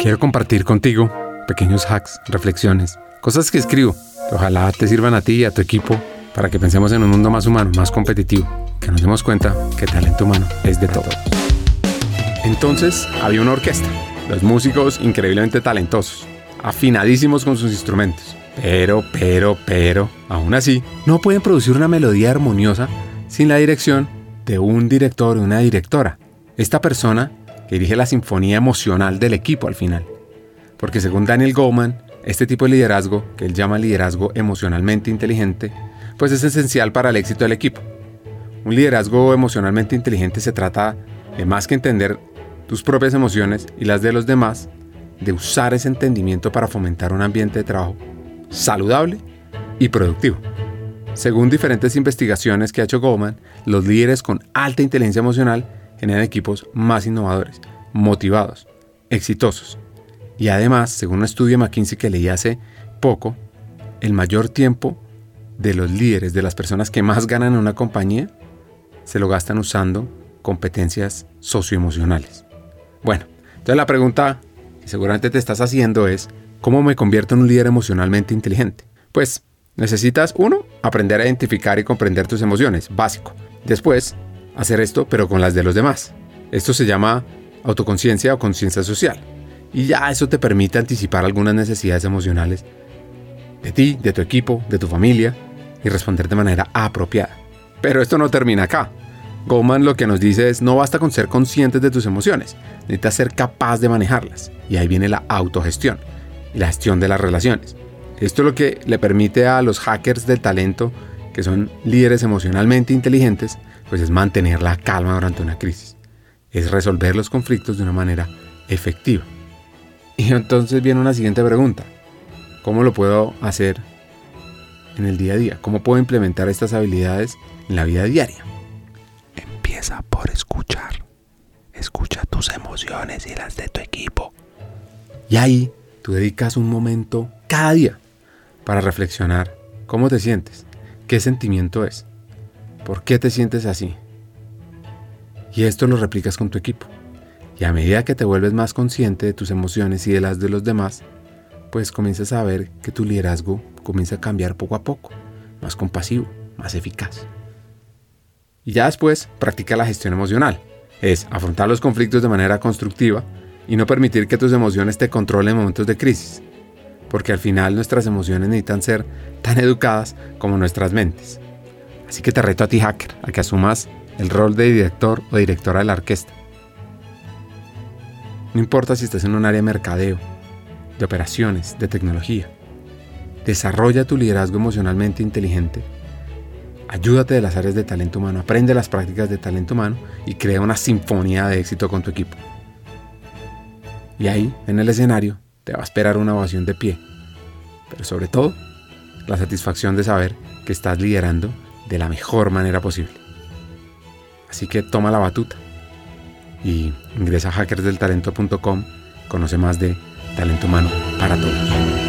Quiero compartir contigo pequeños hacks, reflexiones, cosas que escribo que ojalá te sirvan a ti y a tu equipo para que pensemos en un mundo más humano, más competitivo, que nos demos cuenta que el talento humano es de todos. Entonces había una orquesta, los músicos increíblemente talentosos, afinadísimos con sus instrumentos, pero, pero, pero, aún así, no pueden producir una melodía armoniosa sin la dirección de un director o una directora. Esta persona que dirige la sinfonía emocional del equipo al final. Porque según Daniel Goleman, este tipo de liderazgo, que él llama liderazgo emocionalmente inteligente, pues es esencial para el éxito del equipo. Un liderazgo emocionalmente inteligente se trata de más que entender tus propias emociones y las de los demás, de usar ese entendimiento para fomentar un ambiente de trabajo saludable y productivo. Según diferentes investigaciones que ha hecho Goldman, los líderes con alta inteligencia emocional generan equipos más innovadores, motivados, exitosos. Y además, según un estudio de McKinsey que leí hace poco, el mayor tiempo de los líderes, de las personas que más ganan en una compañía, se lo gastan usando competencias socioemocionales. Bueno, entonces la pregunta que seguramente te estás haciendo es, ¿cómo me convierto en un líder emocionalmente inteligente? Pues Necesitas, uno, aprender a identificar y comprender tus emociones, básico. Después, hacer esto, pero con las de los demás. Esto se llama autoconciencia o conciencia social. Y ya eso te permite anticipar algunas necesidades emocionales de ti, de tu equipo, de tu familia y responder de manera apropiada. Pero esto no termina acá. Goman lo que nos dice es no basta con ser conscientes de tus emociones, necesitas ser capaz de manejarlas. Y ahí viene la autogestión y la gestión de las relaciones. Esto es lo que le permite a los hackers del talento, que son líderes emocionalmente inteligentes, pues es mantener la calma durante una crisis. Es resolver los conflictos de una manera efectiva. Y entonces viene una siguiente pregunta. ¿Cómo lo puedo hacer en el día a día? ¿Cómo puedo implementar estas habilidades en la vida diaria? Empieza por escuchar. Escucha tus emociones y las de tu equipo. Y ahí tú dedicas un momento cada día para reflexionar cómo te sientes, qué sentimiento es, por qué te sientes así. Y esto lo replicas con tu equipo. Y a medida que te vuelves más consciente de tus emociones y de las de los demás, pues comienzas a ver que tu liderazgo comienza a cambiar poco a poco, más compasivo, más eficaz. Y ya después practica la gestión emocional. Es afrontar los conflictos de manera constructiva y no permitir que tus emociones te controlen en momentos de crisis porque al final nuestras emociones necesitan ser tan educadas como nuestras mentes. Así que te reto a ti, hacker, a que asumas el rol de director o directora de la orquesta. No importa si estás en un área de mercadeo, de operaciones, de tecnología. Desarrolla tu liderazgo emocionalmente inteligente. Ayúdate de las áreas de talento humano, aprende las prácticas de talento humano y crea una sinfonía de éxito con tu equipo. Y ahí, en el escenario, te va a esperar una ovación de pie. Pero sobre todo, la satisfacción de saber que estás liderando de la mejor manera posible. Así que toma la batuta y ingresa a hackersdeltalento.com, conoce más de talento humano para todos.